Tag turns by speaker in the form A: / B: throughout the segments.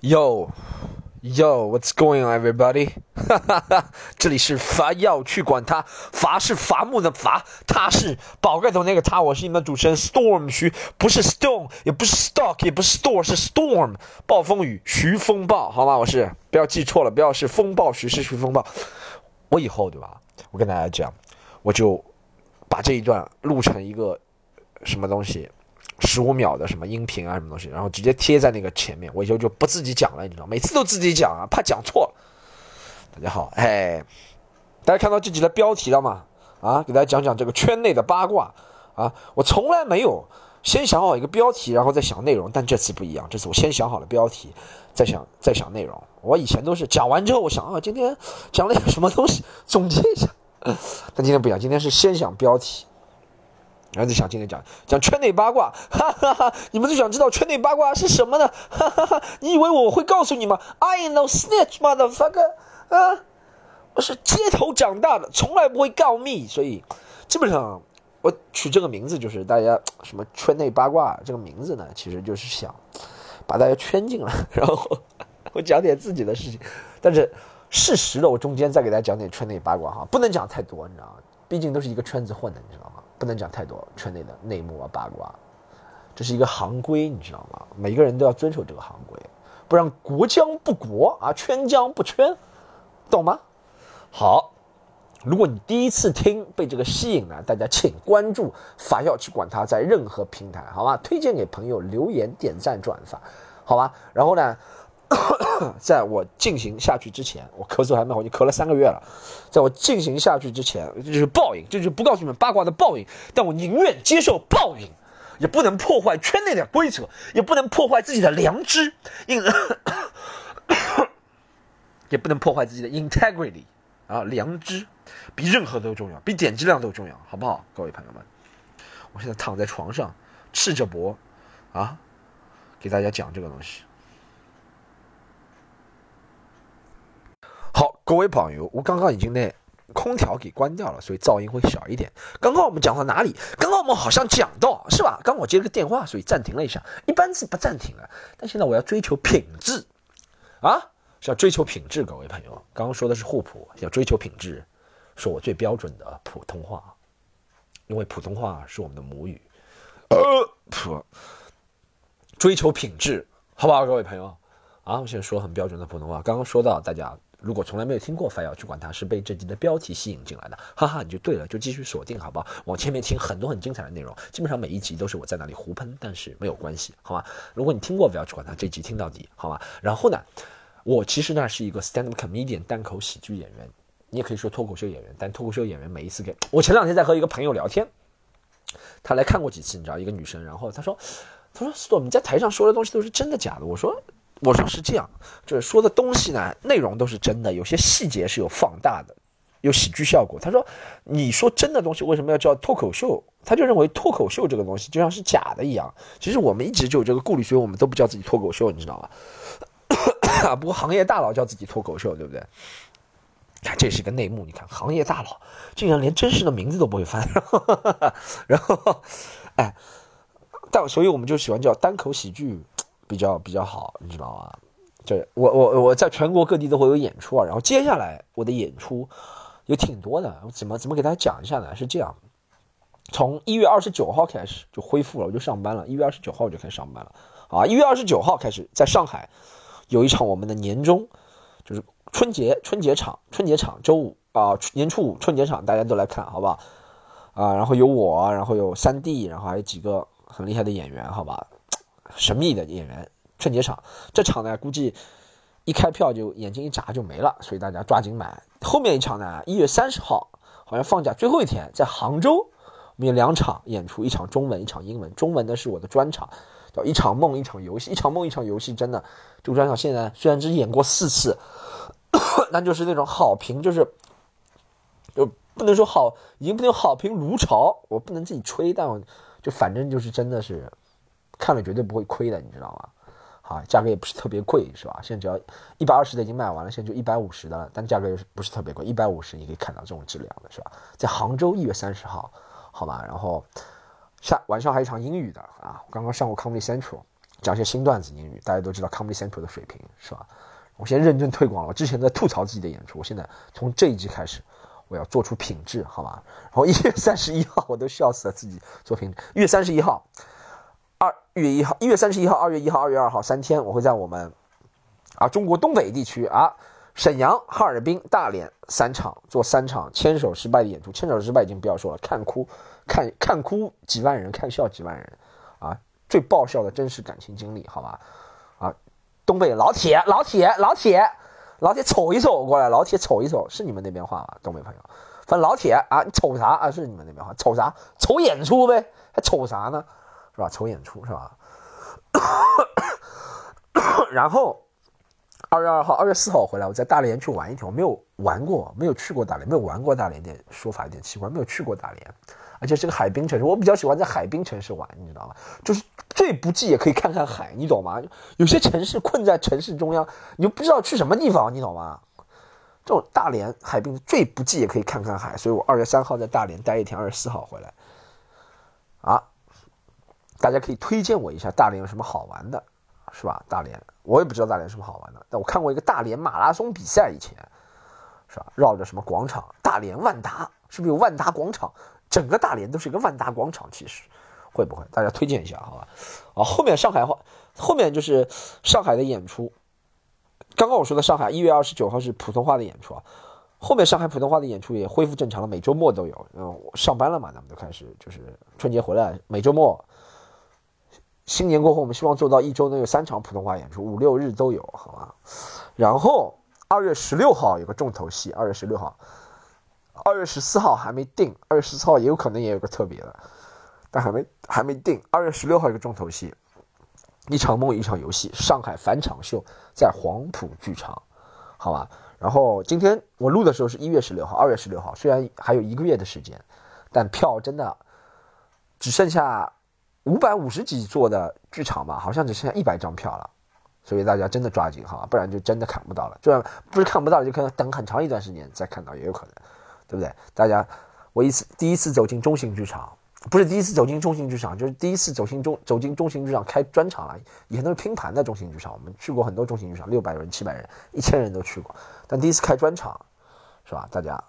A: Yo, yo, what's going on, everybody？哈哈哈，这里是伐要去管他，伐是伐木的伐，他是宝盖头那个他，我是你们的主持人 Storm 徐，不是 Stone，也不是 Stock，也不是 Store，是 Storm，暴风雨徐风暴，好吗？我是不要记错了，不要是风暴徐是徐风暴。我以后对吧？我跟大家讲，我就把这一段录成一个什么东西。十五秒的什么音频啊，什么东西，然后直接贴在那个前面，我以后就不自己讲了，你知道，每次都自己讲啊，怕讲错。大家好，哎，大家看到这集的标题了吗？啊，给大家讲讲这个圈内的八卦啊。我从来没有先想好一个标题，然后再想内容，但这次不一样，这次我先想好了标题，再想再想内容。我以前都是讲完之后，我想啊，今天讲了点什么东西，总结一下。但今天不一样，今天是先想标题。然后就想今天讲讲圈内八卦，哈哈哈！你们就想知道圈内八卦是什么呢？哈哈哈！你以为我会告诉你吗？I know snitch motherfucker，啊，我是街头长大的，从来不会告密，所以基本上我取这个名字就是大家什么圈内八卦这个名字呢，其实就是想把大家圈进来，然后我讲点自己的事情，但是事实的我中间再给大家讲点圈内八卦哈，不能讲太多，你知道吗？毕竟都是一个圈子混的，你知道吗？不能讲太多圈内的内幕啊八卦，这是一个行规，你知道吗？每个人都要遵守这个行规，不然国将不国啊，圈将不圈，懂吗？好，如果你第一次听被这个吸引呢，大家请关注法要去管他，在任何平台，好吧？推荐给朋友，留言、点赞、转发，好吧？然后呢？在我进行下去之前，我咳嗽还蛮好，已经咳了三个月了。在我进行下去之前，这就是报应，这就是不告诉你们八卦的报应。但我宁愿接受报应，也不能破坏圈内的规则，也不能破坏自己的良知，因 也不能破坏自己的 integrity 啊，良知比任何都重要，比点击量都重要，好不好，各位朋友们？我现在躺在床上，赤着脖啊，给大家讲这个东西。各位朋友，我刚刚已经那空调给关掉了，所以噪音会小一点。刚刚我们讲到哪里？刚刚我们好像讲到是吧？刚我接了个电话，所以暂停了一下。一般是不暂停的，但现在我要追求品质啊，是要追求品质。各位朋友，刚刚说的是互补，要追求品质，说我最标准的普通话，因为普通话是我们的母语。呃，普，追求品质，好不好？各位朋友啊，我现在说很标准的普通话。刚刚说到大家。如果从来没有听过，反要去管它，是被这集的标题吸引进来的，哈哈，你就对了，就继续锁定，好不好？往前面听很多很精彩的内容，基本上每一集都是我在那里胡喷，但是没有关系，好吗？如果你听过，不要去管它，这集听到底，好吗？然后呢，我其实呢是一个 stand up comedian 单口喜剧演员，你也可以说脱口秀演员，但脱口秀演员每一次给我前两天在和一个朋友聊天，他来看过几次，你知道，一个女生，然后他说，他说 storm 你在台上说的东西都是真的假的？我说。我说是这样，就是说的东西呢，内容都是真的，有些细节是有放大的，有喜剧效果。他说：“你说真的东西为什么要叫脱口秀？”他就认为脱口秀这个东西就像是假的一样。其实我们一直就有这个顾虑，所以我们都不叫自己脱口秀，你知道吗？不过行业大佬叫自己脱口秀，对不对？看这是个内幕，你看行业大佬竟然连真实的名字都不会翻，然后，哎，但所以我们就喜欢叫单口喜剧。比较比较好，你知道吗？这我我我在全国各地都会有演出啊。然后接下来我的演出有挺多的，怎么怎么给大家讲一下呢？是这样，从一月二十九号开始就恢复了，我就上班了。一月二十九号我就开始上班了啊！一月二十九号开始在上海有一场我们的年终，就是春节春节场春节场周五啊年初五春节场大家都来看好不好？啊，然后有我，然后有三弟，然后还有几个很厉害的演员，好吧？神秘的演员春节场，这场呢估计一开票就眼睛一眨就没了，所以大家抓紧买。后面一场呢，一月三十号好像放假最后一天，在杭州，我们有两场演出，一场中文，一场英文。中文的是我的专场，叫一场梦，一场游戏。一场梦，一场游戏，真的，这个专场现在虽然只演过四次，那就是那种好评，就是就不能说好，已经不能好评如潮，我不能自己吹，但我就反正就是真的是。看了绝对不会亏的，你知道吗？好，价格也不是特别贵，是吧？现在只要一百二十的已经卖完了，现在就一百五十的了，但价格又是不是特别贵？一百五十你可以看到这种质量的，是吧？在杭州一月三十号，好吧。然后下晚上还有一场英语的啊，刚刚上过 Comedy Central，讲一些新段子英语，大家都知道 Comedy Central 的水平是吧？我现在认真推广了，我之前在吐槽自己的演出，我现在从这一季开始，我要做出品质，好吧？然后一月三十一号，我都笑死了，自己做品质。一月三十一号，二月一号，一月三十一号，二月一号，二月二号三天，我会在我们啊中国东北地区啊沈阳、哈尔滨、大连三场做三场牵手失败的演出，牵手失败已经不要说了，看哭看看哭几万人，看笑几万人，啊，最爆笑的真实感情经历，好吧？啊东北老铁，老铁，老铁，老铁，瞅一瞅过来，老铁，瞅一瞅，是你们那边话吗？东北朋友，反正老铁啊，你瞅啥啊？是你们那边话，瞅啥？瞅演出呗，还瞅啥呢？是吧？瞅演出是吧？然后二月二号、二月四号回来，我在大连去玩一天，我没有玩过，没有去过大连，没有玩过大连，点说法有点奇怪，没有去过大连。而且是个海滨城市，我比较喜欢在海滨城市玩，你知道吗？就是最不济也可以看看海，你懂吗？有些城市困在城市中央，你又不知道去什么地方，你懂吗？这种大连海滨最不济也可以看看海，所以我二月三号在大连待一天，二月四号回来。大家可以推荐我一下大连有什么好玩的，是吧？大连我也不知道大连什么好玩的，但我看过一个大连马拉松比赛，以前是吧？绕着什么广场？大连万达是不是有万达广场？整个大连都是一个万达广场，其实会不会？大家推荐一下，好吧？啊，后面上海话，后面就是上海的演出。刚刚我说的上海一月二十九号是普通话的演出啊，后面上海普通话的演出也恢复正常了，每周末都有。嗯，上班了嘛，咱们就开始就是春节回来，每周末，新年过后，我们希望做到一周能有三场普通话演出，五六日都有，好吧？然后二月十六号有个重头戏，二月十六号。二月十四号还没定，二月十四号也有可能也有个特别的，但还没还没定。二月十六号一个重头戏，一场梦一场游戏，上海返场秀在黄埔剧场，好吧。然后今天我录的时候是一月十六号，二月十六号虽然还有一个月的时间，但票真的只剩下五百五十几座的剧场吧，好像只剩下一百张票了，所以大家真的抓紧哈，不然就真的看不到了。就然不是看不到，就可能等很长一段时间再看到也有可能。对不对？大家，我一次第一次走进中型剧场，不是第一次走进中型剧场，就是第一次走进中走进中型剧场开专场了。以前都是拼盘的中型剧场，我们去过很多中型剧场，六百人、七百人、一千人都去过。但第一次开专场，是吧？大家，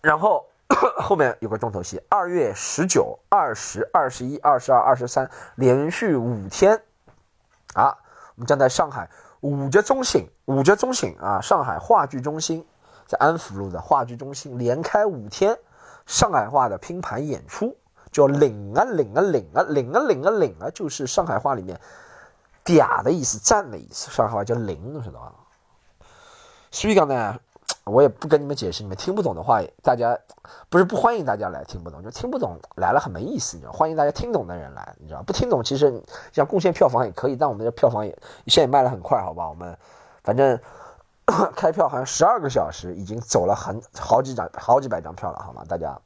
A: 然后 后面有个重头戏，二月十九、二十二、十一、二十二、二十三，连续五天，啊，我们将在上海五角中心，五角中心啊，上海话剧中心。在安福路的话剧中心连开五天上海话的拼盘演出，叫领啊领啊领啊领啊领啊领啊，就是上海话里面嗲的意思，赞的意思。上海话叫领，知道吧？所以讲呢，我也不跟你们解释，你们听不懂的话，大家不是不欢迎大家来听不懂，就听不懂来了很没意思，你知道？欢迎大家听懂的人来，你知道？不听懂其实像贡献票房也可以，但我们的票房也现在也卖了很快，好吧？我们反正。开票好像十二个小时，已经走了很好几张、好几百张票了，好吗？大家，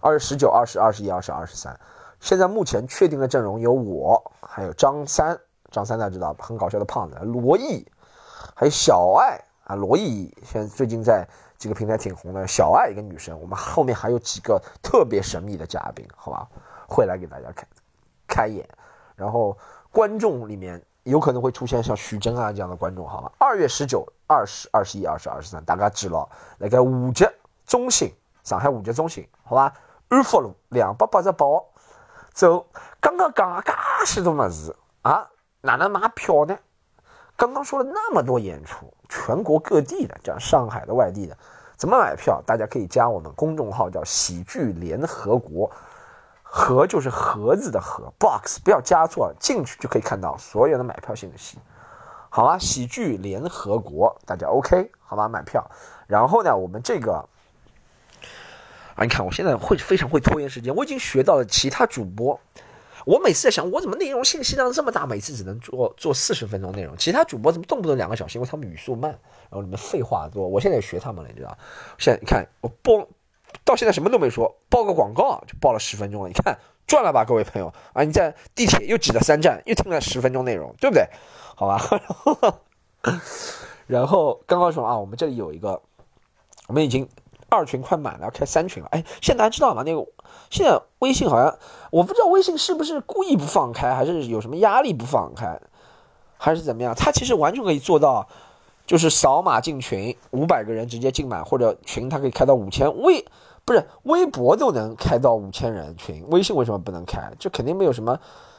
A: 二十九、二十、二十一、二十、二十三，现在目前确定的阵容有我，还有张三，张三大家知道，很搞笑的胖子，罗毅，还有小爱啊，罗毅现在最近在几个平台挺红的，小爱一个女生，我们后面还有几个特别神秘的嘉宾，好吧，会来给大家开开演，然后观众里面。有可能会出现像徐峥啊这样的观众，好吧？二月十九、二十、二十一、二十、二十三，大家记牢。那个五节中心，上海五节中心，好吧？安福路两百八十八，走。刚刚讲了介许多么子啊，哪能买票呢？刚刚说了那么多演出，全国各地的，讲上海的、外地的，怎么买票？大家可以加我们公众号，叫喜剧联合国。盒就是盒子的盒，box 不要加错，进去就可以看到所有的买票信息，好吧？喜剧联合国，大家 OK 好吧？买票，然后呢，我们这个啊，你看我现在会非常会拖延时间，我已经学到了其他主播，我每次在想，我怎么内容信息量这么大，每次只能做做四十分钟内容，其他主播怎么动不动两个小时，因为他们语速慢，然后你们废话多，我现在也学他们了，你知道？现在你看我播。到现在什么都没说，报个广告就报了十分钟了，你看赚了吧，各位朋友啊！你在地铁又挤了三站，又听了十分钟内容，对不对？好吧。然后刚刚说啊，我们这里有一个，我们已经二群快满了，要开三群了。哎，现在大家知道吗？那个现在微信好像我不知道微信是不是故意不放开，还是有什么压力不放开，还是怎么样？它其实完全可以做到，就是扫码进群，五百个人直接进满，或者群它可以开到五千。微不是微博都能开到五千人群，微信为什么不能开？这肯定没有什么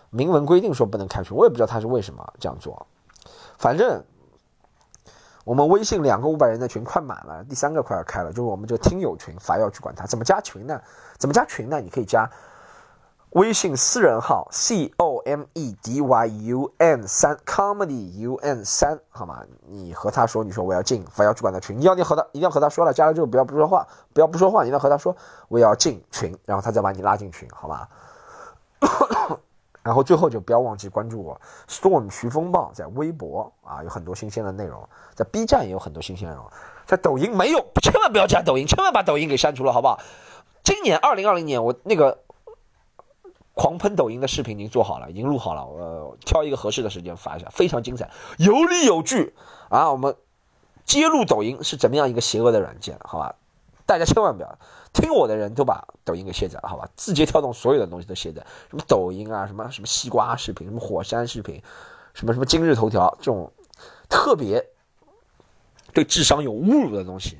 A: 明文规定说不能开群，我也不知道他是为什么这样做，反正。我们微信两个五百人的群快满了，第三个快要开了，就是我们这个听友群，法要去管它。怎么加群呢？怎么加群呢？你可以加微信私人号 c o m e d y u n 三 comedy u n 三，好吗？你和他说，你说我要进法要去管的群，你要你和他一定要和他说了，加了之后不要不说话，不要不说话，你要和他说我要进群，然后他再把你拉进群，好吧？然后最后就不要忘记关注我，Storm 徐风暴在微博啊，有很多新鲜的内容，在 B 站也有很多新鲜内容，在抖音没有，千万不要加抖音，千万把抖音给删除了，好不好？今年二零二零年我那个狂喷抖音的视频已经做好了，已经录好了，我挑一个合适的时间发一下，非常精彩，有理有据啊！我们揭露抖音是怎么样一个邪恶的软件，好吧？大家千万不要。听我的人都把抖音给卸载了，好吧？字节跳动所有的东西都卸载，什么抖音啊，什么什么西瓜视频，什么火山视频，什么什么今日头条这种特别对智商有侮辱的东西，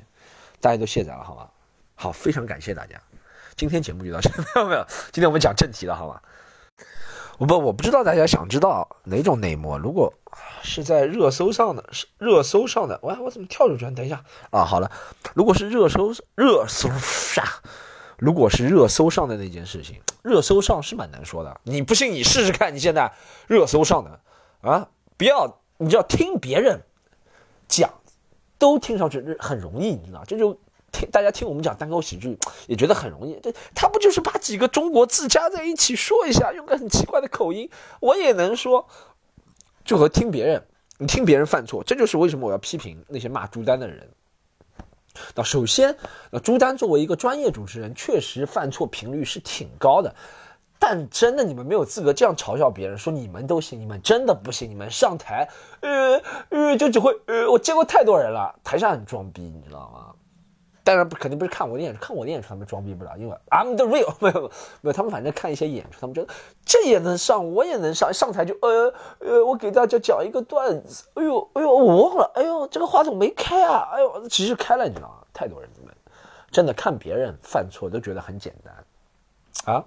A: 大家都卸载了，好吧？好，非常感谢大家，今天节目就到这，没有没有，今天我们讲正题了，好吧？不我不知道大家想知道哪种内幕，如果是在热搜上的，是热搜上的，哇，我怎么跳出去？等一下啊，好了，如果是热搜热搜上，如果是热搜上的那件事情，热搜上是蛮难说的。你不信你试试看，你现在热搜上的啊，不要，你就要听别人讲，都听上去很容易，你知道，这就。听大家听我们讲单口喜剧，也觉得很容易。这他不就是把几个中国字加在一起说一下，用个很奇怪的口音，我也能说。就和听别人，你听别人犯错，这就是为什么我要批评那些骂朱丹的人。那首先，那朱丹作为一个专业主持人，确实犯错频率是挺高的。但真的，你们没有资格这样嘲笑别人，说你们都行，你们真的不行。你们上台，呃呃，就只会呃，我见过太多人了，台下很装逼，你知道吗？当然不肯定不是看我的演出，看我的演出他们装逼不了，因为 I'm the real，没有没有，他们反正看一些演出，他们觉得这也能上，我也能上，上台就呃呃，我给大家讲一个段子，哎呦哎呦，我忘了，哎呦这个话筒没开啊，哎呦其实开了，你知道吗？太多人真的看别人犯错都觉得很简单啊，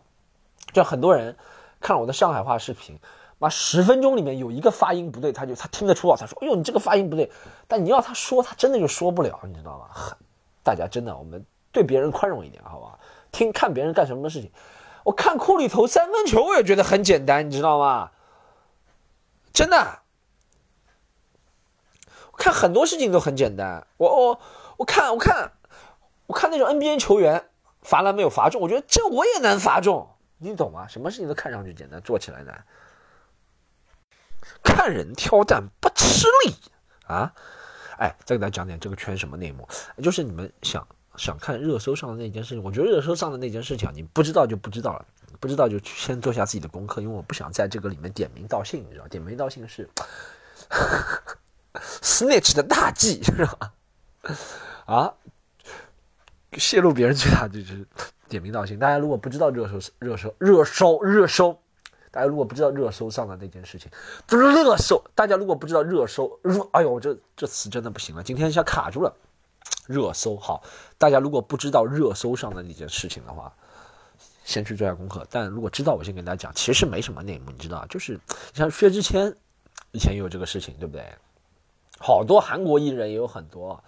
A: 就很多人看了我的上海话视频，妈十分钟里面有一个发音不对，他就他听得出啊，他说哎呦你这个发音不对，但你要他说，他真的就说不了，你知道吗？很。大家真的，我们对别人宽容一点，好不好？听看别人干什么事情，我看库里投三分球，我也觉得很简单，你知道吗？真的，我看很多事情都很简单。我我我看我看我看那种 NBA 球员罚篮没有罚中，我觉得这我也能罚中，你懂吗？什么事情都看上去简单，做起来难。看人挑担不吃力啊。哎，再给大家讲点这个圈什么内幕，就是你们想想看热搜上的那件事情，我觉得热搜上的那件事情，你不知道就不知道了，不知道就先做下自己的功课，因为我不想在这个里面点名道姓，你知道，点名道姓是 snitch 的大忌，是吧？啊，泄露别人最大就是点名道姓。大家如果不知道热搜热搜热搜热搜。大家如果不知道热搜上的那件事情，不是热搜。大家如果不知道热搜，热，哎呦，这这词真的不行了，今天一下卡住了。热搜好，大家如果不知道热搜上的那件事情的话，先去做下功课。但如果知道，我先跟大家讲，其实没什么内幕，你知道就是像薛之谦以前也有这个事情，对不对？好多韩国艺人也有很多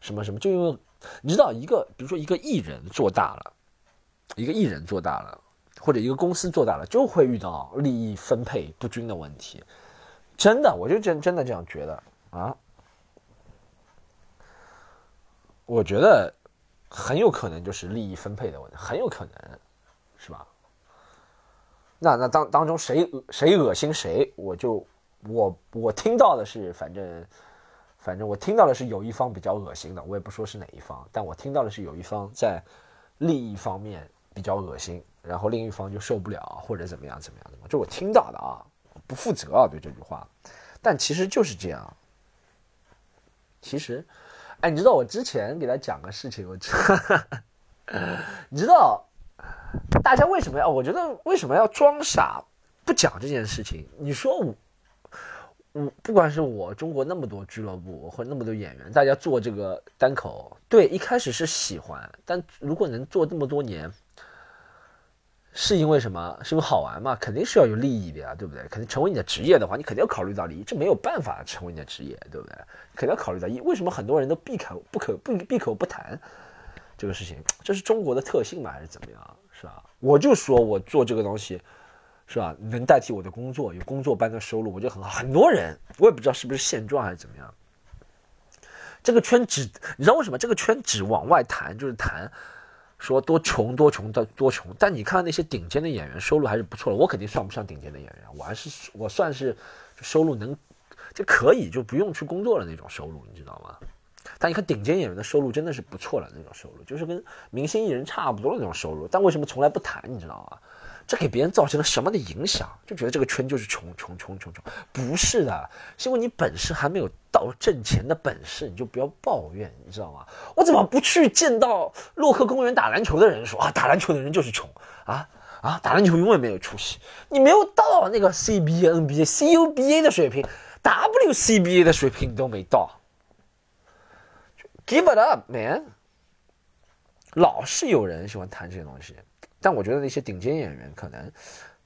A: 什么什么，就因为你知道一个，比如说一个艺人做大了，一个艺人做大了。或者一个公司做大了，就会遇到利益分配不均的问题。真的，我就真真的这样觉得啊。我觉得很有可能就是利益分配的问题，很有可能，是吧？那那当当中谁谁恶心谁，我就我我听到的是，反正反正我听到的是有一方比较恶心的，我也不说是哪一方，但我听到的是有一方在利益方面比较恶心。然后另一方就受不了，或者怎么样怎么样怎么，这我听到的啊，不负责啊对这句话，但其实就是这样。其实，哎，你知道我之前给他讲个事情，我知，你知道大家为什么要？我觉得为什么要装傻不讲这件事情？你说我，我不管是我中国那么多俱乐部或那么多演员，大家做这个单口，对，一开始是喜欢，但如果能做这么多年。是因为什么？是因为好玩嘛？肯定是要有利益的呀，对不对？肯定成为你的职业的话，你肯定要考虑到利益，这没有办法成为你的职业，对不对？肯定要考虑到一，为什么很多人都闭口不可不闭口不谈这个事情？这是中国的特性吗？还是怎么样？是吧？我就说我做这个东西，是吧？能代替我的工作，有工作般的收入，我觉得很好。很多人我也不知道是不是现状还是怎么样。这个圈只你知道为什么？这个圈只往外谈，就是谈。说多穷多穷的多穷，但你看那些顶尖的演员，收入还是不错的。我肯定算不上顶尖的演员，我还是我算是收入能就可以就不用去工作了那种收入，你知道吗？但你看顶尖演员的收入真的是不错了那种收入，就是跟明星艺人差不多的那种收入。但为什么从来不谈，你知道吗？这给别人造成了什么的影响？就觉得这个圈就是穷穷穷穷穷，不是的，是因为你本事还没有到挣钱的本事，你就不要抱怨，你知道吗？我怎么不去见到洛克公园打篮球的人说啊，打篮球的人就是穷啊啊，打篮球永远没有出息，你没有到那个 CBA、NBA、CUBA 的水平，WCBA 的水平你都没到，Give it up, man！老是有人喜欢谈这些东西。但我觉得那些顶尖演员可能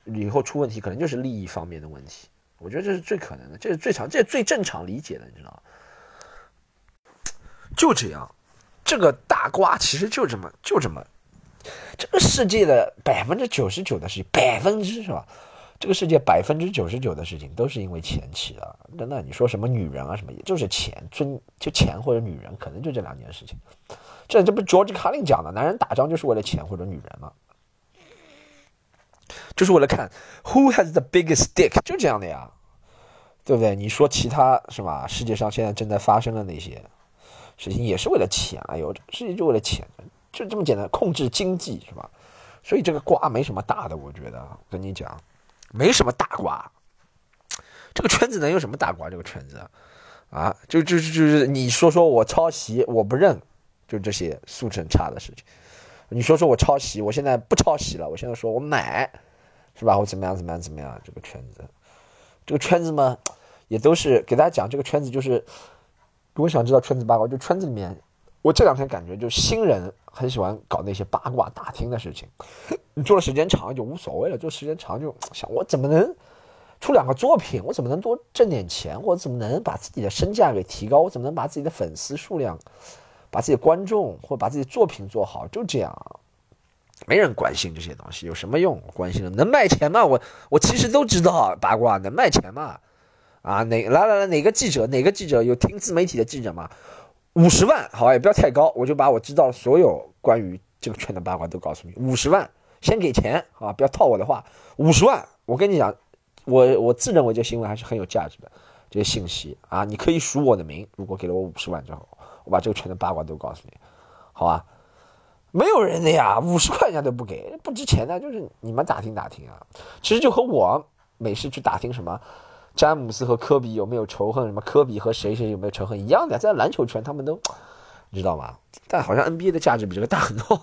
A: 以后出问题，可能就是利益方面的问题。我觉得这是最可能的，这是最常，这最正常理解的，你知道吗？就这样，这个大瓜其实就这么就这么，这个世界的百分之九十九的事情，百分之是吧？这个世界百分之九十九的事情都是因为钱起的。真的，你说什么女人啊什么，也就是钱，尊就钱或者女人，可能就这两件事情。这这不 George Carlin 讲的，男人打仗就是为了钱或者女人吗？就是为了看 who has the biggest dick，就这样的呀，对不对？你说其他是吧？世界上现在正在发生的那些事情，也是为了钱。哎呦，世界就为了钱，就这么简单，控制经济是吧？所以这个瓜没什么大的，我觉得跟你讲，没什么大瓜。这个圈子能有什么大瓜？这个圈子啊，就就就是你说说我抄袭，我不认，就这些素质很差的事情。你说说我抄袭，我现在不抄袭了，我现在说我买，是吧？我怎么样怎么样怎么样？这个圈子，这个圈子嘛，也都是给大家讲这个圈子，就是如果想知道圈子八卦，就圈子里面，我这两天感觉就新人很喜欢搞那些八卦打听的事情，你做的时间长就无所谓了，做时间长就想我怎么能出两个作品，我怎么能多挣点钱，我怎么能把自己的身价给提高，我怎么能把自己的粉丝数量。把自己的观众或把自己作品做好，就这样，没人关心这些东西有什么用？关心了能卖钱吗？我我其实都知道八卦能卖钱吗？啊，哪来来来哪个记者哪个记者有听自媒体的记者吗？五十万好吧也不要太高，我就把我知道所有关于这个圈的八卦都告诉你。五十万先给钱啊，不要套我的话。五十万，我跟你讲，我我自认为这新闻还是很有价值的，这些信息啊，你可以署我的名，如果给了我五十万之后。我把这个圈的八卦都告诉你，好吧？没有人的呀，五十块钱都不给，不值钱的，就是你们打听打听啊。其实就和我每次去打听什么詹姆斯和科比有没有仇恨，什么科比和谁谁有没有仇恨一样的，在篮球圈他们都你知道吗？但好像 NBA 的价值比这个大很多，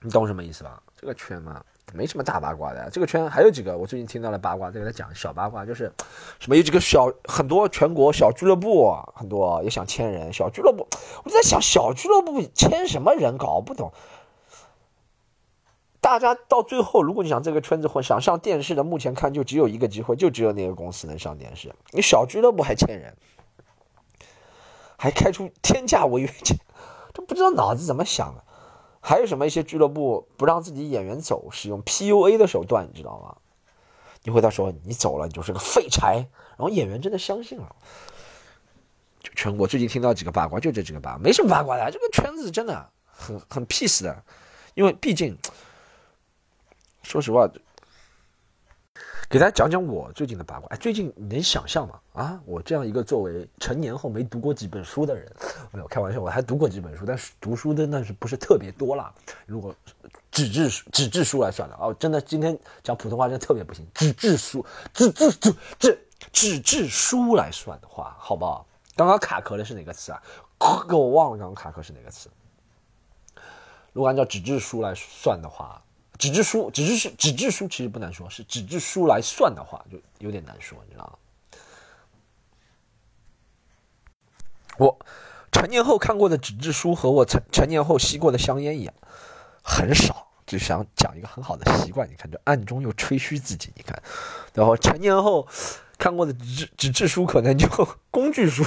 A: 你懂什么意思吧？这个圈嘛。没什么大八卦的，这个圈还有几个，我最近听到了八卦，在给他讲小八卦，就是 什么有几个小很多全国小俱乐部，很多也想签人，小俱乐部，我就在想小俱乐部签什么人，搞不懂。大家到最后，如果你想这个圈子混，想上电视的，目前看就只有一个机会，就只有那个公司能上电视。你小俱乐部还签人，还开出天价违约金，都不知道脑子怎么想的。还有什么一些俱乐部不让自己演员走，使用 PUA 的手段，你知道吗？你回答说你走了，你就是个废柴，然后演员真的相信了。就全国最近听到几个八卦，就这几个八卦，没什么八卦的，这个圈子真的很很 peace 的，因为毕竟，说实话。给大家讲讲我最近的八卦。哎，最近你能想象吗？啊，我这样一个作为成年后没读过几本书的人，没有开玩笑，我还读过几本书，但是读书的那是不是特别多了？如果纸质书、纸质书来算的哦，真的今天讲普通话真的特别不行。纸质书、纸质纸纸纸质书来算的话，好不好？刚刚卡壳的是哪个词啊？给我忘了，刚刚卡壳是哪个词？如果按照纸质书来算的话，纸质书、纸质书、纸质书其实不难说，是纸质书来算的话，就有点难说，你知道吗？我成年后看过的纸质书和我成成年后吸过的香烟一样，很少。就想讲一个很好的习惯，你看，就暗中又吹嘘自己，你看，然后成年后看过的纸纸质书可能就 工具书，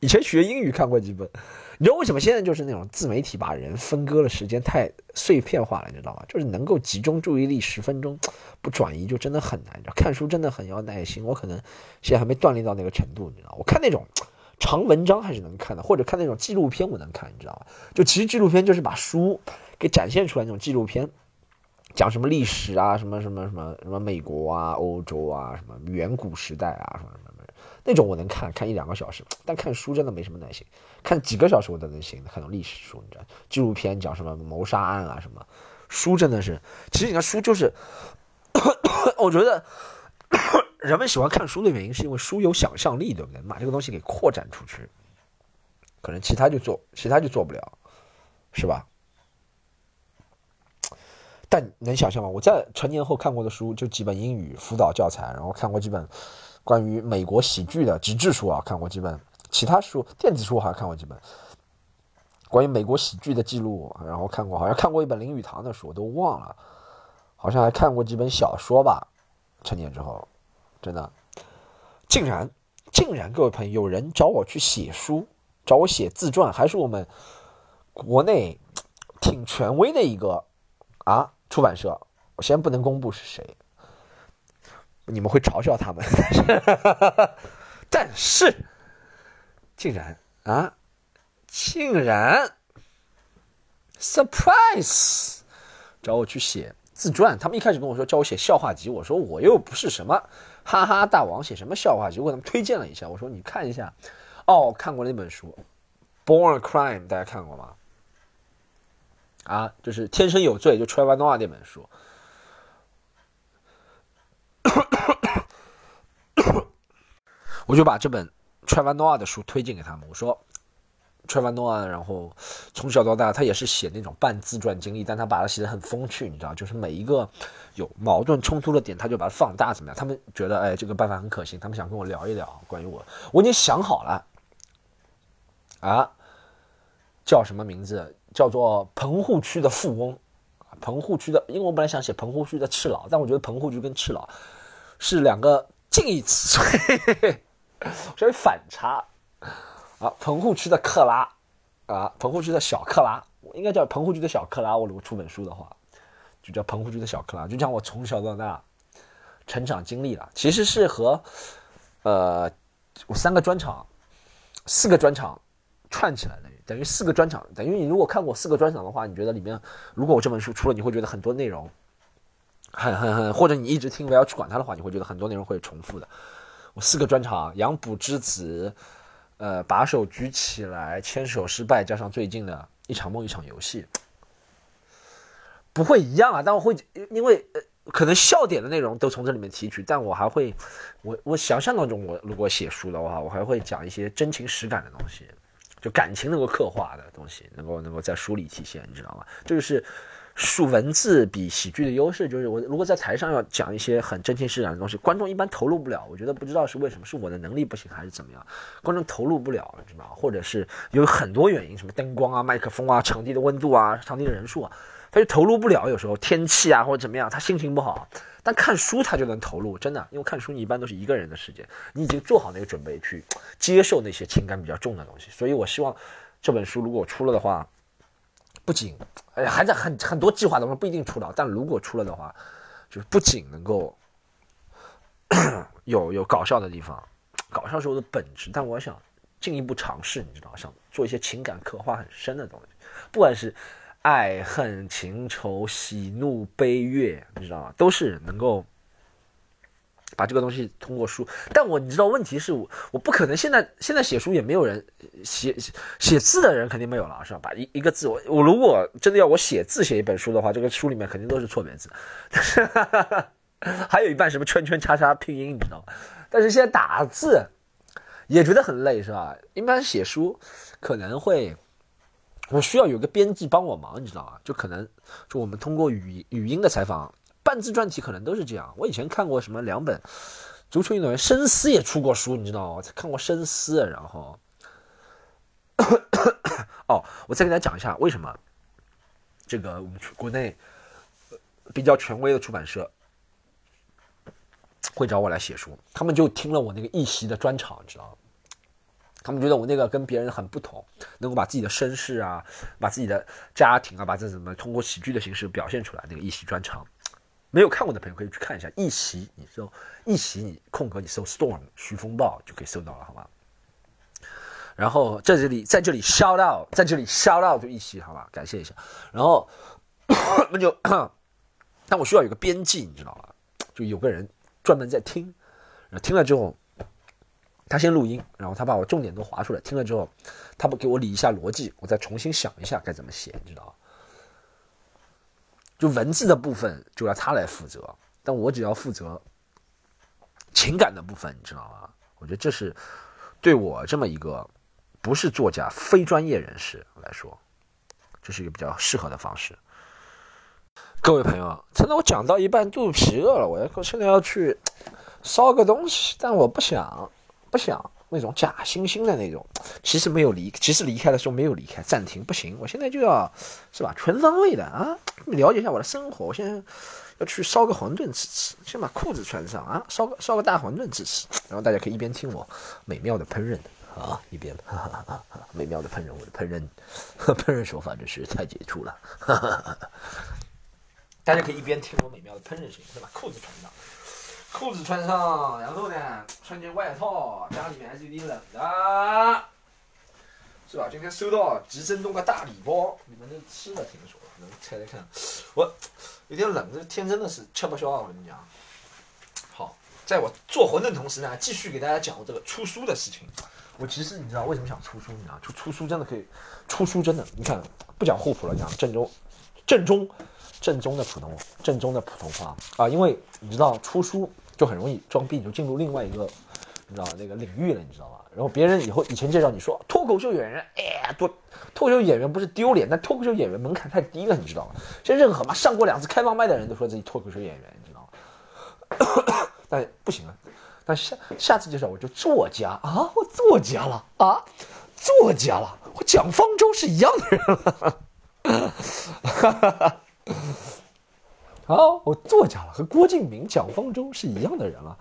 A: 以前学英语看过几本，你知道为什么现在就是那种自媒体把人分割的时间太碎片化了，你知道吗？就是能够集中注意力十分钟不转移就真的很难，你知道，看书真的很要耐心，我可能现在还没锻炼到那个程度，你知道，我看那种长文章还是能看的，或者看那种纪录片我能看，你知道吗？就其实纪录片就是把书给展现出来那种纪录片。讲什么历史啊，什么什么什么什么美国啊、欧洲啊，什么远古时代啊，什么什么那种我能看看一两个小时，但看书真的没什么耐心，看几个小时我都能行。看种历史书，你知道，纪录片讲什么谋杀案啊什么，书真的是，其实你看书就是，我觉得人们喜欢看书的原因是因为书有想象力，对不对？把这个东西给扩展出去，可能其他就做，其他就做不了，是吧？但能想象吗？我在成年后看过的书就几本英语辅导教材，然后看过几本关于美国喜剧的纸质书啊，看过几本其他书，电子书好像看过几本关于美国喜剧的记录，然后看过好像看过一本林语堂的书，我都忘了，好像还看过几本小说吧。成年之后，真的竟然竟然各位朋友有人找我去写书，找我写自传，还是我们国内挺权威的一个啊。出版社，我先不能公布是谁，你们会嘲笑他们，但是，竟然啊，竟然，surprise，找我去写自传。他们一开始跟我说叫我写笑话集，我说我又不是什么哈哈大王，写什么笑话集？我给他们推荐了一下，我说你看一下，哦，看过那本书《Born Crime》，大家看过吗？啊，就是《天生有罪》，就 Trevor Noah 那本书，我就把这本 Trevor Noah 的书推荐给他们。我说，Trevor Noah，然后从小到大，他也是写那种半自传经历，但他把它写的很风趣，你知道，就是每一个有矛盾冲突的点，他就把它放大，怎么样？他们觉得，哎，这个办法很可行，他们想跟我聊一聊关于我，我已经想好了，啊，叫什么名字？叫做棚户区的富翁，棚户区的，因为我本来想写棚户区的赤佬，但我觉得棚户区跟赤佬是两个近义词，稍微反差啊。棚户区的克拉啊，棚户区的小克拉，应该叫棚户区的小克拉。我如果出本书的话，就叫棚户区的小克拉，就讲我从小到大成长经历了，其实是和呃我三个专场、四个专场串起来的。等于四个专场，等于你如果看过四个专场的话，你觉得里面如果我这本书出了，你会觉得很多内容很很很，或者你一直听不要去管它的话，你会觉得很多内容会重复的。我四个专场，杨补之子，呃，把手举起来，牵手失败，加上最近的一场梦一场游戏，不会一样啊。但我会因为呃，可能笑点的内容都从这里面提取，但我还会，我我想象当中，我如果写书的话，我还会讲一些真情实感的东西。就感情能够刻画的东西，能够能够在书里体现，你知道吗？这就是书文字比喜剧的优势。就是我如果在台上要讲一些很真情实感的东西，观众一般投入不了。我觉得不知道是为什么，是我的能力不行还是怎么样，观众投入不了，你知道吗？或者是有很多原因，什么灯光啊、麦克风啊、场地的温度啊、场地的人数啊，他就投入不了。有时候天气啊或者怎么样，他心情不好。但看书他就能投入，真的，因为看书你一般都是一个人的时间，你已经做好那个准备去接受那些情感比较重的东西。所以我希望这本书如果出了的话，不仅哎还在很很多计划当中不一定出了，但如果出了的话，就是不仅能够有有搞笑的地方，搞笑是我的本质，但我想进一步尝试，你知道，想做一些情感刻画很深的东西，不管是。爱恨情仇喜怒悲乐，你知道吗？都是能够把这个东西通过书。但我你知道，问题是我我不可能现在现在写书也没有人写写字的人肯定没有了，是吧？把一一个字，我我如果真的要我写字写一本书的话，这个书里面肯定都是错别字，还有一半什么圈圈叉叉拼音，你知道吗？但是现在打字也觉得很累，是吧？一般写书可能会，我需要有个编辑帮我忙，你知道吗？就可能就我们通过语语音的采访，半自传体可能都是这样。我以前看过什么两本足球运动员，深思也出过书，你知道吗？我看过深思，然后，哦，我再给大家讲一下为什么这个我们国内比较权威的出版社。会找我来写书，他们就听了我那个一席的专场，你知道吗？他们觉得我那个跟别人很不同，能够把自己的身世啊，把自己的家庭啊，把这怎么通过喜剧的形式表现出来。那个一席专场，没有看过的朋友可以去看一下。一席，你搜一席，你空格你搜 storm 徐风暴就可以搜到了，好吗？然后在这里，在这里 shout out，在这里 shout out 就一席，好吧？感谢一下。然后 那就，但我需要有个编辑，你知道吗？就有个人。专门在听，然后听了之后，他先录音，然后他把我重点都划出来。听了之后，他不给我理一下逻辑，我再重新想一下该怎么写，你知道就文字的部分就要他来负责，但我只要负责情感的部分，你知道吗？我觉得这是对我这么一个不是作家、非专业人士来说，这是一个比较适合的方式。各位朋友，现在我讲到一半肚子皮饿了，我要现在要去烧个东西，但我不想不想那种假惺惺的那种，其实没有离，其实离开的时候没有离开，暂停不行，我现在就要是吧，全方位的啊，了解一下我的生活，我现在要去烧个馄饨吃吃，先把裤子穿上啊，烧个烧个大馄饨吃吃，然后大家可以一边听我美妙的烹饪啊，一边 美妙的烹饪，我的烹饪烹饪手法真是太杰出了。大家可以一边听我美妙的烹饪声音，再把裤子穿上，裤子穿上，然后呢，穿件外套，家里面还是有点冷的，是吧？今天收到吉珍东的大礼包，你们都吃的，听说能猜猜看？我有点冷，这天真的是吃不消啊！我跟你讲。好，在我做馄饨同时呢，继续给大家讲我这个出书的事情。我其实你知道为什么想出书？你知道出出书真的可以，出书真的，你看不讲互补了，讲正宗，正宗。正宗的普通，正宗的普通话啊！因为你知道出书就很容易装逼，你就进入另外一个，你知道那个领域了，你知道吗？然后别人以后以前介绍你说脱口秀演员，哎，多脱口秀演员不是丢脸，但脱口秀演员门槛太低了，你知道吗？现在任何嘛上过两次开放麦的人都说自己脱口秀演员，你知道吗？但不行了，但下下次介绍我就作家啊，我作家了啊，作家了，我蒋方舟是一样的人了，哈哈哈。啊，我作家了，和郭敬明、蒋方舟是一样的人了，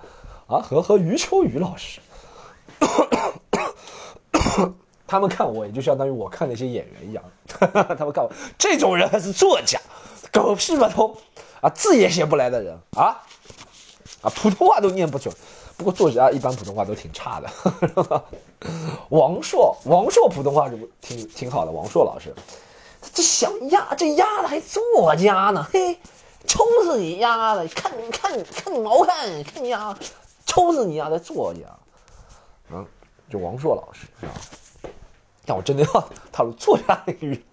A: 啊，和和余秋雨老师，他们看我也就相当于我看那些演员一样，他们看我这种人还是作家，狗屁嘛都，啊，字也写不来的人啊，啊，普通话都念不准，不过作家一般普通话都挺差的，王朔，王朔普通话就挺挺好的，王朔老师。这小丫，这丫的还作家呢？嘿，抽死你丫的！看你，看你，看你毛看，看你丫，抽死你丫的作家！嗯，就王朔老师是吧？但我真的要踏入作家领域，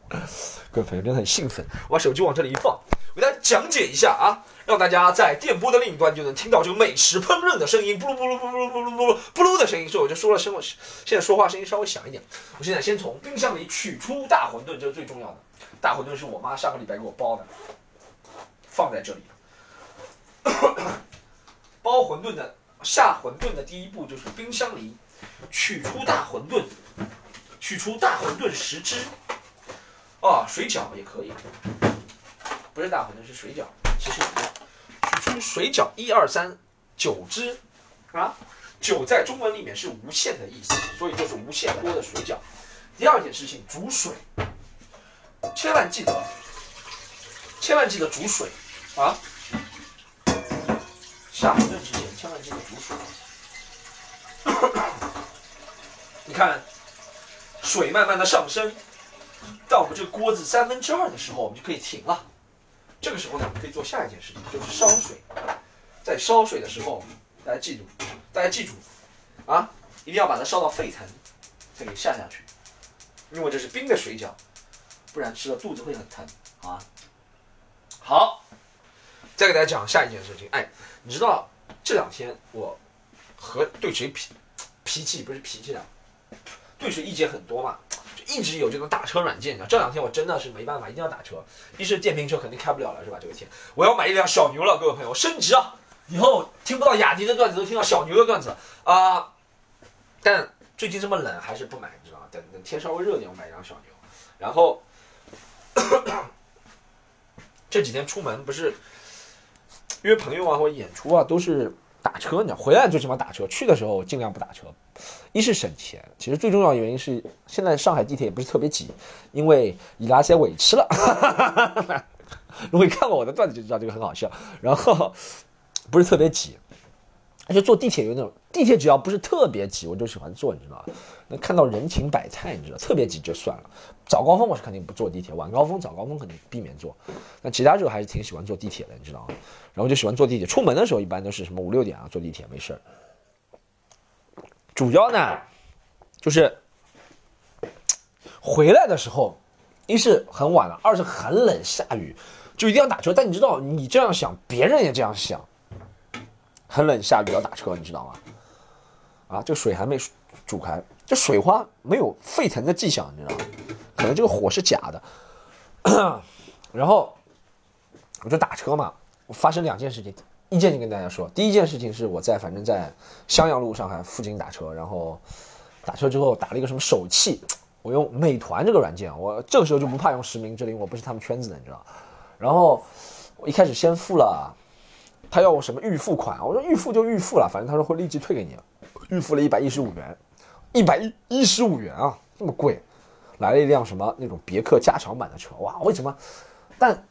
A: 各位朋友真的很兴奋。我把手机往这里一放，我给大家讲解一下啊，让大家在电波的另一端就能听到这个美食烹饪的声音，布鲁布鲁布鲁布鲁布鲁布鲁的声音。所以我就说了声，现在说话声音稍微响一点。我现在先从冰箱里取出大馄饨，这是最重要的。大馄饨是我妈上个礼拜给我包的，放在这里。包馄饨的下馄饨的第一步就是冰箱里取出大馄饨，取出大馄饨十只。啊，水饺也可以，不是大馄饨是水饺，其实一样。取出水饺一二三九只，啊，九在中文里面是无限的意思，所以就是无限多的水饺。第二件事情，煮水。千万记得，千万记得煮水啊！下馄饨之前千万记得煮水。你看，水慢慢的上升，到我们这个锅子三分之二的时候，我们就可以停了。这个时候呢，我们可以做下一件事情，就是烧水。在烧水的时候，大家记住，大家记住啊，一定要把它烧到沸腾，再给下下去，因为这是冰的水饺。不然吃了肚子会很疼啊！好，再给大家讲下一件事情。哎，你知道这两天我和对谁脾脾气不是脾气的，对谁意见很多嘛，就一直有这种打车软件。你知道这两天我真的是没办法，一定要打车。一是电瓶车肯定开不了了，是吧？这个天，我要买一辆小牛了，各位朋友，升级啊！以后听不到雅迪的段子，都听到小牛的段子啊。但最近这么冷，还是不买，你知道吗？等等天稍微热点，我买一辆小牛。然后 这几天出门不是因为朋友啊，或者演出啊，都是。打车呢，回来最起码打车。去的时候尽量不打车，一是省钱，其实最重要的原因是现在上海地铁也不是特别挤，因为伊拉些委屈了。哈哈哈如果你看过我的段子就知道这个很好笑。然后不是特别挤。而且坐地铁有那种地铁，只要不是特别挤，我就喜欢坐，你知道吗？能看到人情百态，你知道，特别挤就算了。早高峰我是肯定不坐地铁，晚高峰、早高峰肯定避免坐。那其他时候还是挺喜欢坐地铁的，你知道吗？然后就喜欢坐地铁，出门的时候一般都是什么五六点啊，坐地铁没事儿。主要呢，就是回来的时候，一是很晚了，二是很冷，下雨，就一定要打车。但你知道，你这样想，别人也这样想。很冷，下雨要打车，你知道吗？啊，这个水还没煮开，这水花没有沸腾的迹象，你知道吗？可能这个火是假的。然后我就打车嘛，发生两件事情，一件就跟大家说，第一件事情是我在反正在襄阳路上海附近打车，然后打车之后打了一个什么手气，我用美团这个软件，我这个时候就不怕用实名制了，因为我不是他们圈子的，你知道。然后我一开始先付了。他要我什么预付款？我说预付就预付了，反正他说会立即退给你。预付了一百一十五元，一百一十五元啊，这么贵！来了一辆什么那种别克加长版的车，哇，为什么？但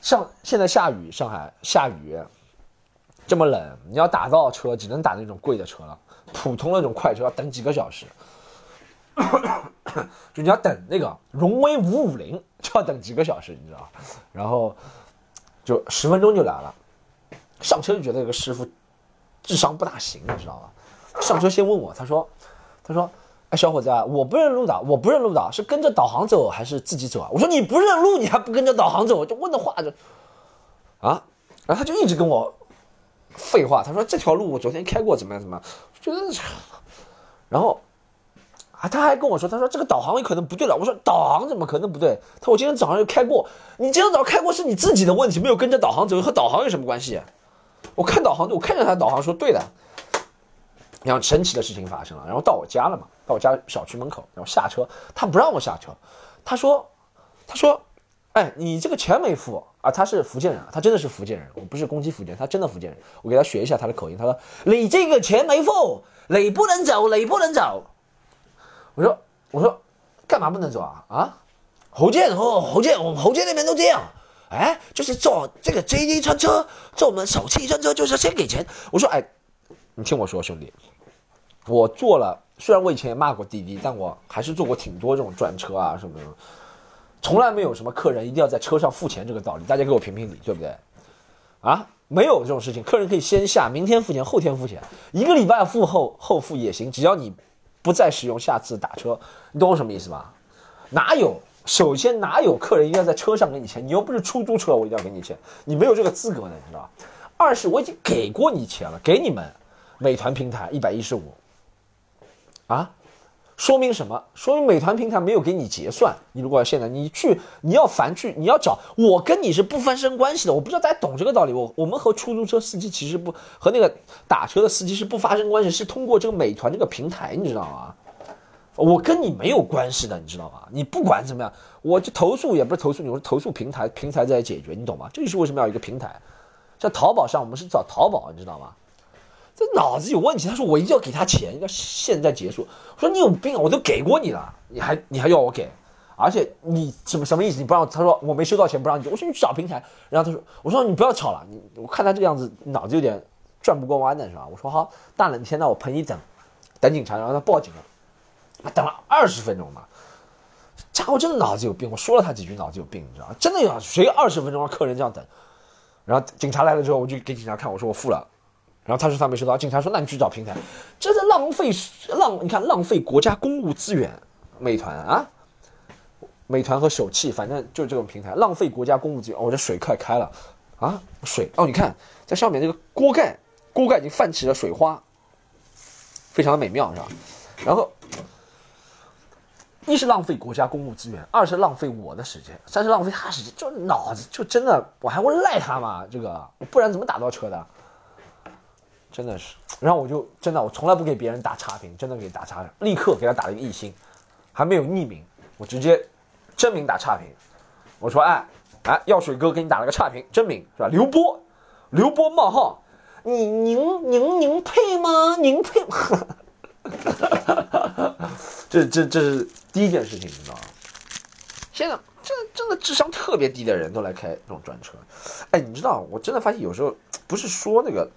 A: 像现在下雨，上海下雨，这么冷，你要打到车只能打那种贵的车了，普通那种快车要等几个小时，就你要等那个荣威五五零就要等几个小时，你知道然后就十分钟就来了。上车就觉得这个师傅智商不大行，你知道吗？上车先问我，他说：“他说，哎，小伙子，我不认路的，我不认路的，是跟着导航走还是自己走啊？”我说：“你不认路，你还不跟着导航走？”就问的话就啊，然后他就一直跟我废话，他说：“这条路我昨天开过，怎么样怎么样？”觉得，然后啊，他还跟我说：“他说这个导航有可能不对了。”我说：“导航怎么可能不对？”他说：“我今天早上就开过，你今天早上开过是你自己的问题，没有跟着导航走，和导航有什么关系？”我看导航，我看着他导航说对的，然后神奇的事情发生了，然后到我家了嘛，到我家小区门口，然后下车，他不让我下车，他说，他说，哎，你这个钱没付啊？他是福建人，他真的是福建人，我不是攻击福建，他真的福建人，我给他学一下他的口音，他说你这个钱没付，你不能走，你不能走。我说，我说，干嘛不能走啊？啊，福建哦，福建，我们福建那边都这样。哎，就是坐这个 JD 专车，坐我们首汽专车就是先给钱。我说，哎，你听我说，兄弟，我坐了，虽然我以前也骂过滴滴，但我还是坐过挺多这种专车啊什么的，从来没有什么客人一定要在车上付钱这个道理。大家给我评评理，对不对？啊，没有这种事情，客人可以先下，明天付钱，后天付钱，一个礼拜付后后付也行，只要你不再使用下次打车，你懂我什么意思吧？哪有？首先，哪有客人一定要在车上给你钱？你又不是出租车，我一定要给你钱，你没有这个资格的，你知道吧？二是我已经给过你钱了，给你们美团平台一百一十五，啊，说明什么？说明美团平台没有给你结算。你如果现在你去，你要烦去，你要找我跟你是不发生关系的。我不知道大家懂这个道理。我我们和出租车司机其实不和那个打车的司机是不发生关系，是通过这个美团这个平台，你知道吗？我跟你没有关系的，你知道吗？你不管怎么样，我就投诉也不是投诉你，我是投诉平台，平台在解决，你懂吗？这就是为什么要一个平台。在淘宝上，我们是找淘宝，你知道吗？这脑子有问题。他说我一定要给他钱，要现在结束。我说你有病！我都给过你了，你还你还要我给？而且你什么什么意思？你不让他说我没收到钱不让你。我说你去找平台。然后他说我说你不要吵了，你我看他这个样子脑子有点转不过弯的是吧？我说好，大冷天的我陪你等，等警察，然后他报警了。等了二十分钟嘛，家伙真的脑子有病！我说了他几句，脑子有病，你知道吗？真的有谁二十分钟让客人这样等？然后警察来了之后，我就给警察看，我说我付了。然后他说他没收到，警察说那你去找平台，这是浪费浪，你看浪费国家公务资源。美团啊，美团和手气，反正就是这种平台，浪费国家公务资源。我这水快开了啊，水哦，你看在上面这个锅盖，锅盖已经泛起了水花。非常的美妙，是吧？然后，一是浪费国家公共资源，二是浪费我的时间，三是浪费他时间，就脑子就真的，我还会赖他吗？这个，不然怎么打到车的？真的是，然后我就真的，我从来不给别人打差评，真的给打差评，立刻给他打了一个一星，还没有匿名，我直接真名打差评。我说，哎哎，药水哥给你打了个差评，真名是吧？刘波，刘波冒号，你您您您配吗？您配吗？这这这是第一件事情，你知道吗？现在真的真的智商特别低的人都来开这种专车，哎，你知道，我真的发现有时候不是说那个。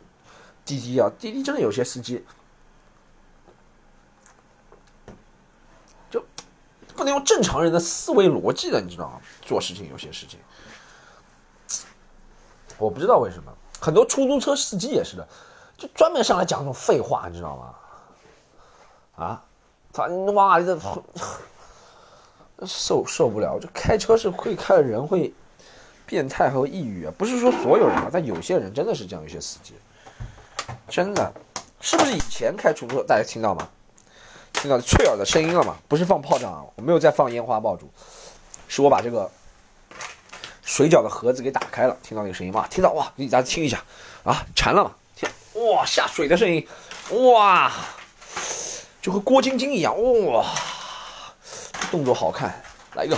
A: 滴滴啊，滴滴真的有些司机就不能用正常人的思维逻辑的，你知道吗？做事情有些事情，我不知道为什么，很多出租车司机也是的，就专门上来讲这种废话，你知道吗？啊，他妈的，受受不了！这开车是会开的人会变态和抑郁啊，不是说所有人啊，但有些人真的是这样，有些司机。真的，是不是以前开出租车大家听到吗？听到脆耳的声音了吗？不是放炮仗啊，我没有在放烟花爆竹，是我把这个水饺的盒子给打开了，听到那个声音吗？听到哇，给大家听一下啊，馋了吗？听哇下水的声音，哇，就和郭晶晶一样哇，动作好看，来一个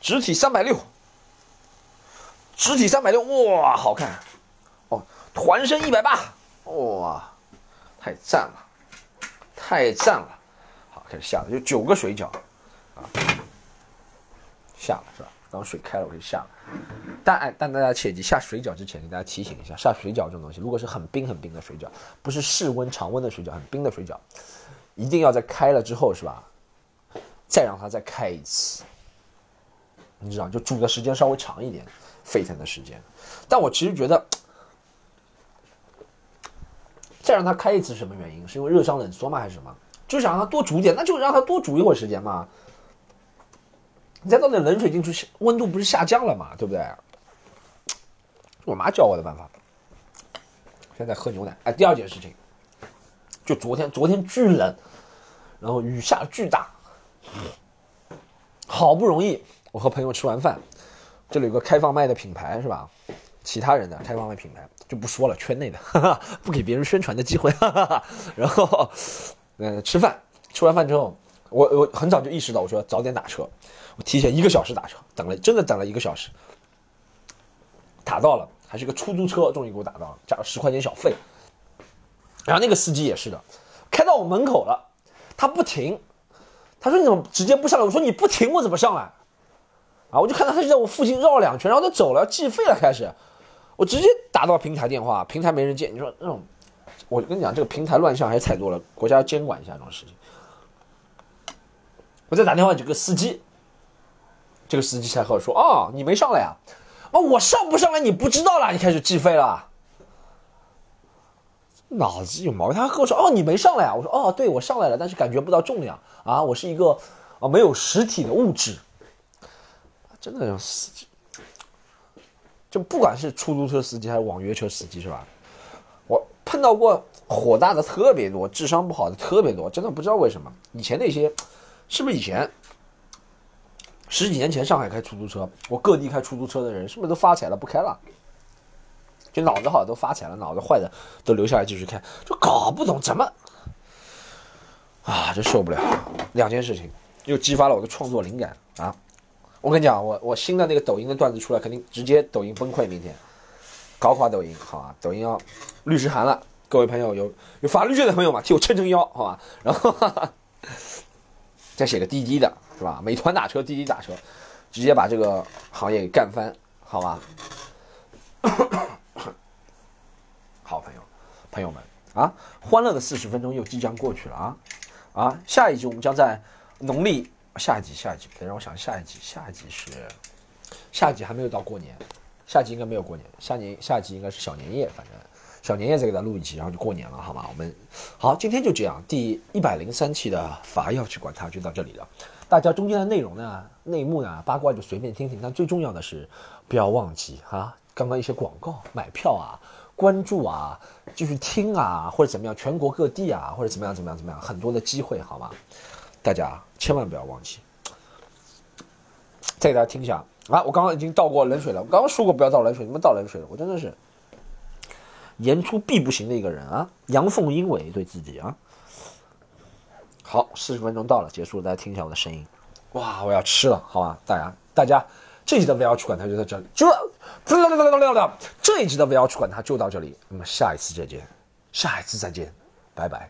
A: 直体三百六，直体三百六哇，好看哦，团身一百八。哇，太赞了，太赞了！好，开始下了，就九个水饺啊，下了是吧？当水开了，我就下了。但哎，但大家切记，下水饺之前给大家提醒一下，下水饺这种东西，如果是很冰很冰的水饺，不是室温常温的水饺，很冰的水饺，一定要在开了之后是吧？再让它再开一次，你知道，就煮的时间稍微长一点，沸腾的时间。但我其实觉得。再让它开一次是，什么原因？是因为热胀冷缩吗？还是什么？就想让它多煮点，那就让它多煮一会儿时间嘛。你再倒点冷水进去，温度不是下降了嘛？对不对？我妈教我的办法。现在喝牛奶。哎，第二件事情，就昨天，昨天巨冷，然后雨下巨大，好不容易我和朋友吃完饭，这里有个开放麦的品牌是吧？其他人的开放麦品牌就不说了，圈内的 不给别人宣传的机会。然后，嗯，吃饭，吃完饭之后，我我很早就意识到，我说早点打车，我提前一个小时打车，等了真的等了一个小时，打到了，还是个出租车，终于给我打到了，加了十块钱小费。然后那个司机也是的，开到我门口了，他不停，他说你怎么直接不上来？我说你不停我怎么上来？啊，我就看到他就在我附近绕了两圈，然后他走了，计费了，开始。我直接打到平台电话，平台没人接。你说那种，我跟你讲，这个平台乱象还是太多了，国家监管一下这种事情。我再打电话这个司机，这个司机才和我说：“哦，你没上来啊？哦，我上不上来你不知道了，你开始计费了，脑子有毛病。”他和我说：“哦，你没上来啊？”我说：“哦，对我上来了，但是感觉不到重量啊，我是一个啊没有实体的物质。”真的要司机。就不管是出租车司机还是网约车司机，是吧？我碰到过火大的特别多，智商不好的特别多，真的不知道为什么。以前那些，是不是以前十几年前上海开出租车，我各地开出租车的人，是不是都发财了不开了？就脑子好都发财了，脑子坏的都留下来继续看，就搞不懂怎么啊，真受不了。两件事情又激发了我的创作灵感啊！我跟你讲，我我新的那个抖音的段子出来，肯定直接抖音崩溃，明天搞垮抖音，好吧？抖音要律师函了，各位朋友有有法律界的朋友嘛，替我撑撑腰，好吧？然后哈哈再写个滴滴的，是吧？美团打车，滴滴打车，直接把这个行业给干翻，好吧？好朋友，朋友们啊，欢乐的四十分钟又即将过去了啊啊！下一集我们将在农历。下一集，下一集，等让我想下一集，下一集是，下一集还没有到过年，下一集应该没有过年，下年下一集应该是小年夜，反正小年夜再给他录一集，然后就过年了，好吗？我们好，今天就这样，第一百零三期的法要去管它就到这里了。大家中间的内容呢，内幕呢，八卦就随便听听，但最重要的是不要忘记哈，刚刚一些广告、买票啊、关注啊，继续听啊，或者怎么样，全国各地啊，或者怎么样怎么样怎么样，很多的机会，好吗？大家千万不要忘记。再给大家听一下啊！我刚刚已经倒过冷水了，我刚刚说过不要倒冷水，你们倒冷水了，我真的是言出必不行的一个人啊！阳奉阴违对自己啊！好，四十分钟到了，结束了，大家听一下我的声音。哇，我要吃了，好吧，大家，大家，这一集的 V L 去管它就在这里，就这一集的 V L 去管它就到这里，那么下一次再见，下一次再见，拜拜。